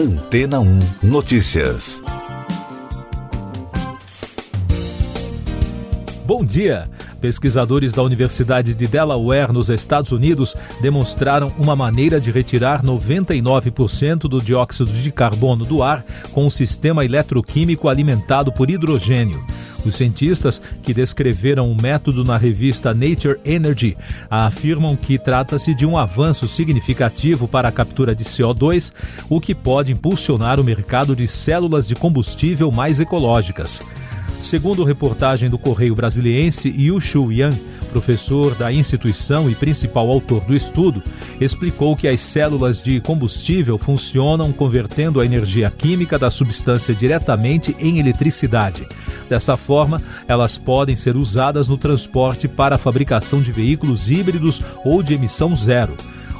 Antena 1 Notícias. Bom dia! Pesquisadores da Universidade de Delaware, nos Estados Unidos, demonstraram uma maneira de retirar 99% do dióxido de carbono do ar com um sistema eletroquímico alimentado por hidrogênio. Os cientistas que descreveram o método na revista Nature Energy afirmam que trata-se de um avanço significativo para a captura de CO2, o que pode impulsionar o mercado de células de combustível mais ecológicas. Segundo reportagem do Correio Brasiliense, Yu Shu Yang, professor da instituição e principal autor do estudo, explicou que as células de combustível funcionam convertendo a energia química da substância diretamente em eletricidade. Dessa forma, elas podem ser usadas no transporte para a fabricação de veículos híbridos ou de emissão zero.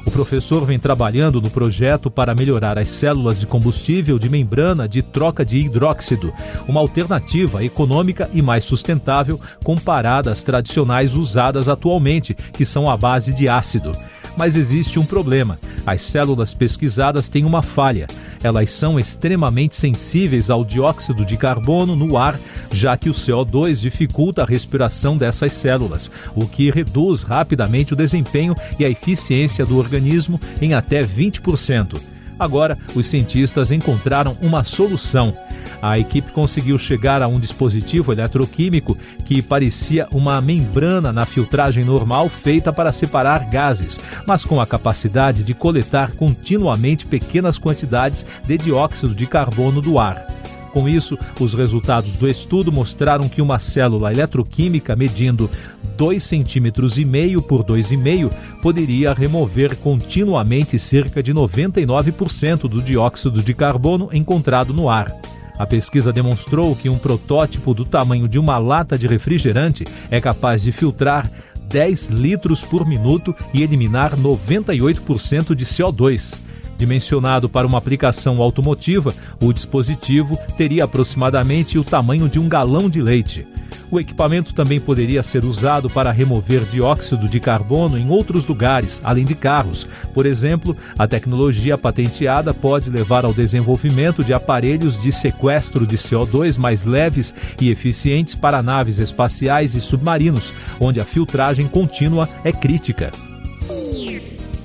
O professor vem trabalhando no projeto para melhorar as células de combustível de membrana de troca de hidróxido, uma alternativa econômica e mais sustentável comparada às tradicionais usadas atualmente, que são à base de ácido. Mas existe um problema: as células pesquisadas têm uma falha. Elas são extremamente sensíveis ao dióxido de carbono no ar, já que o CO2 dificulta a respiração dessas células, o que reduz rapidamente o desempenho e a eficiência do organismo em até 20%. Agora, os cientistas encontraram uma solução. A equipe conseguiu chegar a um dispositivo eletroquímico que parecia uma membrana na filtragem normal feita para separar gases, mas com a capacidade de coletar continuamente pequenas quantidades de dióxido de carbono do ar. Com isso, os resultados do estudo mostraram que uma célula eletroquímica medindo 2,5 centímetros e meio por 2,5 poderia remover continuamente cerca de 99% do dióxido de carbono encontrado no ar. A pesquisa demonstrou que um protótipo do tamanho de uma lata de refrigerante é capaz de filtrar 10 litros por minuto e eliminar 98% de CO2. Dimensionado para uma aplicação automotiva, o dispositivo teria aproximadamente o tamanho de um galão de leite. O equipamento também poderia ser usado para remover dióxido de carbono em outros lugares, além de carros. Por exemplo, a tecnologia patenteada pode levar ao desenvolvimento de aparelhos de sequestro de CO2 mais leves e eficientes para naves espaciais e submarinos, onde a filtragem contínua é crítica.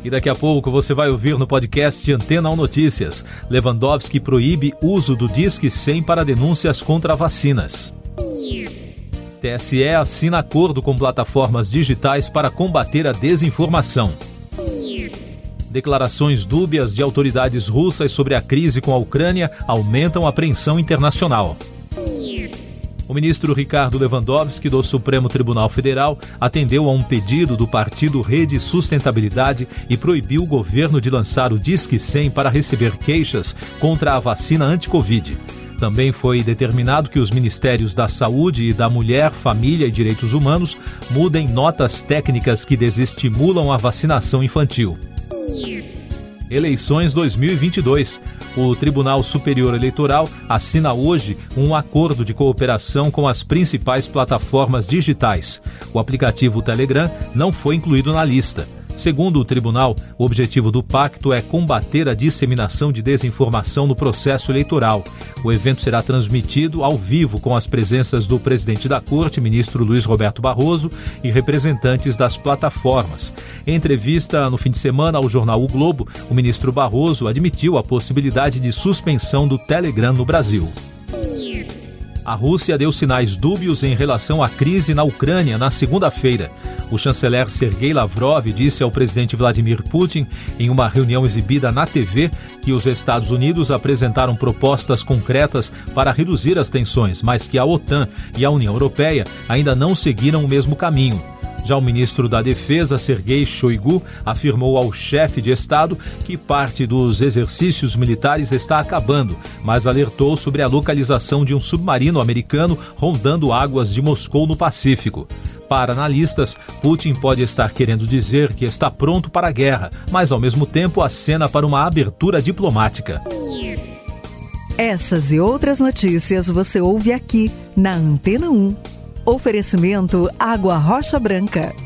E daqui a pouco você vai ouvir no podcast Antena 1 Notícias. Lewandowski proíbe uso do Disque 100 para denúncias contra vacinas. TSE assina acordo com plataformas digitais para combater a desinformação. Declarações dúbias de autoridades russas sobre a crise com a Ucrânia aumentam a apreensão internacional. O ministro Ricardo Lewandowski, do Supremo Tribunal Federal, atendeu a um pedido do partido Rede Sustentabilidade e proibiu o governo de lançar o Disque 100 para receber queixas contra a vacina anti-Covid. Também foi determinado que os Ministérios da Saúde e da Mulher, Família e Direitos Humanos mudem notas técnicas que desestimulam a vacinação infantil. Eleições 2022. O Tribunal Superior Eleitoral assina hoje um acordo de cooperação com as principais plataformas digitais. O aplicativo Telegram não foi incluído na lista. Segundo o tribunal, o objetivo do pacto é combater a disseminação de desinformação no processo eleitoral. O evento será transmitido ao vivo com as presenças do presidente da Corte, ministro Luiz Roberto Barroso, e representantes das plataformas. Em entrevista no fim de semana ao jornal O Globo, o ministro Barroso admitiu a possibilidade de suspensão do Telegram no Brasil. A Rússia deu sinais dúbios em relação à crise na Ucrânia na segunda-feira. O chanceler Sergei Lavrov disse ao presidente Vladimir Putin, em uma reunião exibida na TV, que os Estados Unidos apresentaram propostas concretas para reduzir as tensões, mas que a OTAN e a União Europeia ainda não seguiram o mesmo caminho. Já o ministro da Defesa, Sergei Shoigu, afirmou ao chefe de Estado que parte dos exercícios militares está acabando, mas alertou sobre a localização de um submarino americano rondando águas de Moscou no Pacífico. Para analistas, Putin pode estar querendo dizer que está pronto para a guerra, mas ao mesmo tempo acena para uma abertura diplomática. Essas e outras notícias você ouve aqui na Antena 1. Oferecimento Água Rocha Branca.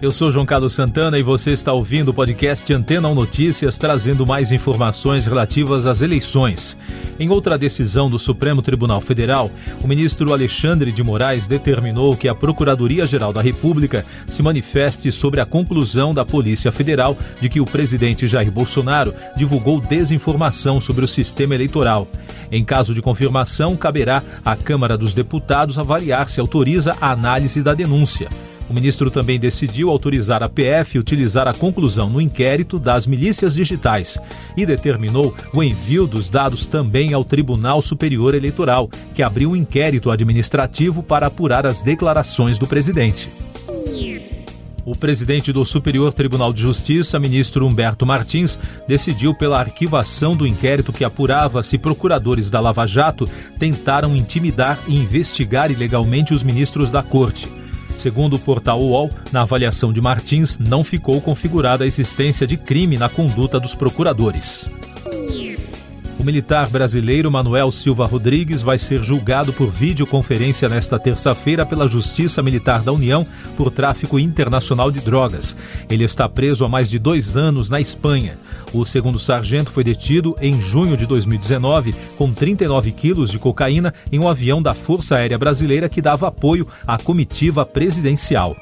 Eu sou João Carlos Santana e você está ouvindo o podcast Antena 1 Notícias, trazendo mais informações relativas às eleições. Em outra decisão do Supremo Tribunal Federal, o ministro Alexandre de Moraes determinou que a Procuradoria-Geral da República se manifeste sobre a conclusão da Polícia Federal de que o presidente Jair Bolsonaro divulgou desinformação sobre o sistema eleitoral. Em caso de confirmação, caberá à Câmara dos Deputados avaliar se autoriza a análise da denúncia. O ministro também decidiu autorizar a PF utilizar a conclusão no inquérito das milícias digitais e determinou o envio dos dados também ao Tribunal Superior Eleitoral, que abriu um inquérito administrativo para apurar as declarações do presidente. O presidente do Superior Tribunal de Justiça, ministro Humberto Martins, decidiu pela arquivação do inquérito que apurava se procuradores da Lava Jato tentaram intimidar e investigar ilegalmente os ministros da corte. Segundo o portal UOL, na avaliação de Martins, não ficou configurada a existência de crime na conduta dos procuradores. O militar brasileiro Manuel Silva Rodrigues vai ser julgado por videoconferência nesta terça-feira pela Justiça Militar da União por tráfico internacional de drogas. Ele está preso há mais de dois anos na Espanha. O segundo sargento foi detido em junho de 2019 com 39 quilos de cocaína em um avião da Força Aérea Brasileira que dava apoio à comitiva presidencial.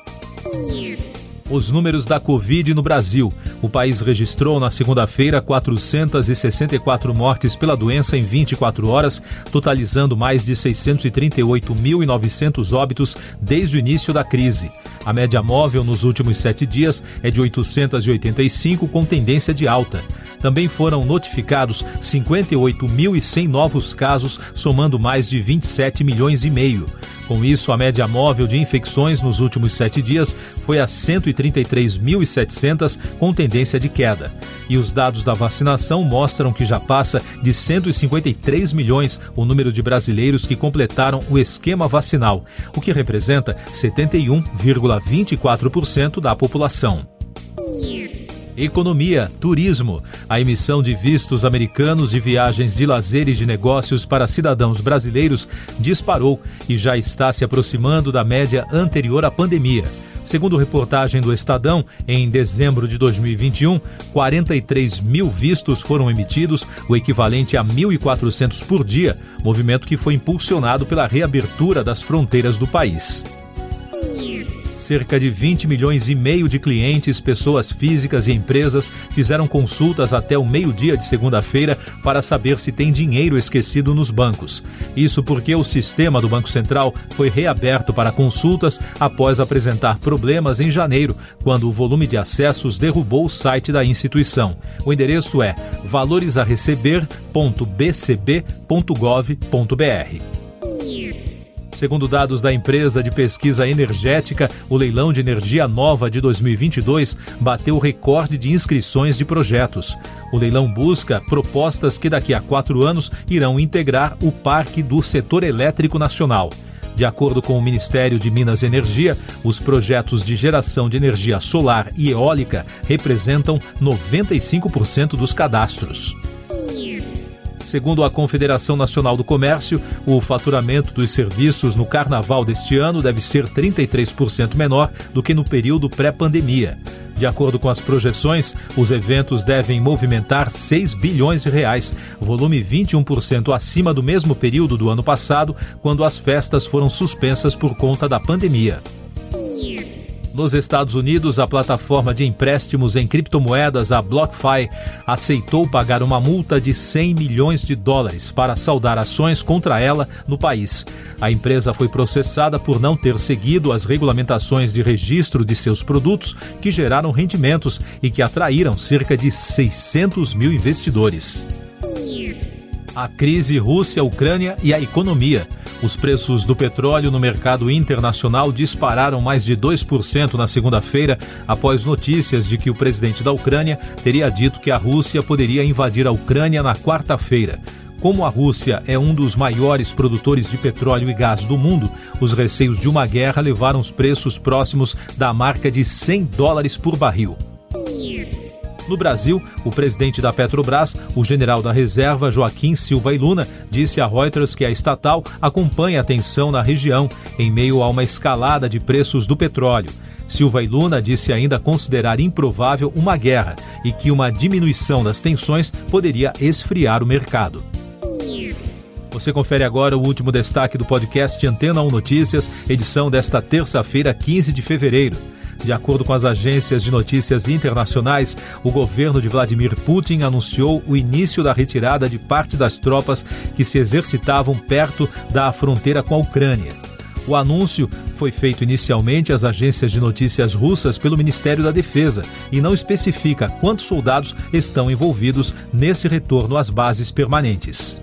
Os números da Covid no Brasil. O país registrou na segunda-feira 464 mortes pela doença em 24 horas, totalizando mais de 638.900 óbitos desde o início da crise. A média móvel nos últimos sete dias é de 885, com tendência de alta. Também foram notificados 58.100 novos casos, somando mais de 27 milhões e meio. Com isso, a média móvel de infecções nos últimos sete dias foi a 133.700, com tendência de queda. E os dados da vacinação mostram que já passa de 153 milhões o número de brasileiros que completaram o esquema vacinal, o que representa 71,24% da população. Economia, turismo. A emissão de vistos americanos de viagens de lazer e de negócios para cidadãos brasileiros disparou e já está se aproximando da média anterior à pandemia. Segundo reportagem do Estadão, em dezembro de 2021, 43 mil vistos foram emitidos, o equivalente a 1.400 por dia, movimento que foi impulsionado pela reabertura das fronteiras do país cerca de 20 milhões e meio de clientes, pessoas físicas e empresas fizeram consultas até o meio-dia de segunda-feira para saber se tem dinheiro esquecido nos bancos. Isso porque o sistema do Banco Central foi reaberto para consultas após apresentar problemas em janeiro, quando o volume de acessos derrubou o site da instituição. O endereço é valoresareceber.bcb.gov.br. Segundo dados da empresa de pesquisa energética, o leilão de energia nova de 2022 bateu o recorde de inscrições de projetos. O leilão busca propostas que daqui a quatro anos irão integrar o parque do setor elétrico nacional. De acordo com o Ministério de Minas e Energia, os projetos de geração de energia solar e eólica representam 95% dos cadastros. Segundo a Confederação Nacional do Comércio, o faturamento dos serviços no carnaval deste ano deve ser 33% menor do que no período pré-pandemia. De acordo com as projeções, os eventos devem movimentar 6 bilhões de reais, volume 21% acima do mesmo período do ano passado, quando as festas foram suspensas por conta da pandemia. Nos Estados Unidos, a plataforma de empréstimos em criptomoedas, a BlockFi, aceitou pagar uma multa de 100 milhões de dólares para saldar ações contra ela no país. A empresa foi processada por não ter seguido as regulamentações de registro de seus produtos, que geraram rendimentos e que atraíram cerca de 600 mil investidores. A crise Rússia-Ucrânia e a economia. Os preços do petróleo no mercado internacional dispararam mais de 2% na segunda-feira, após notícias de que o presidente da Ucrânia teria dito que a Rússia poderia invadir a Ucrânia na quarta-feira. Como a Rússia é um dos maiores produtores de petróleo e gás do mundo, os receios de uma guerra levaram os preços próximos da marca de 100 dólares por barril. No Brasil, o presidente da Petrobras, o general da reserva Joaquim Silva e Luna, disse a Reuters que a estatal acompanha a tensão na região em meio a uma escalada de preços do petróleo. Silva e Luna disse ainda considerar improvável uma guerra e que uma diminuição das tensões poderia esfriar o mercado. Você confere agora o último destaque do podcast Antena 1 Notícias, edição desta terça-feira, 15 de fevereiro. De acordo com as agências de notícias internacionais, o governo de Vladimir Putin anunciou o início da retirada de parte das tropas que se exercitavam perto da fronteira com a Ucrânia. O anúncio foi feito inicialmente às agências de notícias russas pelo Ministério da Defesa e não especifica quantos soldados estão envolvidos nesse retorno às bases permanentes.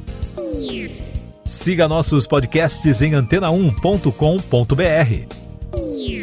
Siga nossos podcasts em antena1.com.br.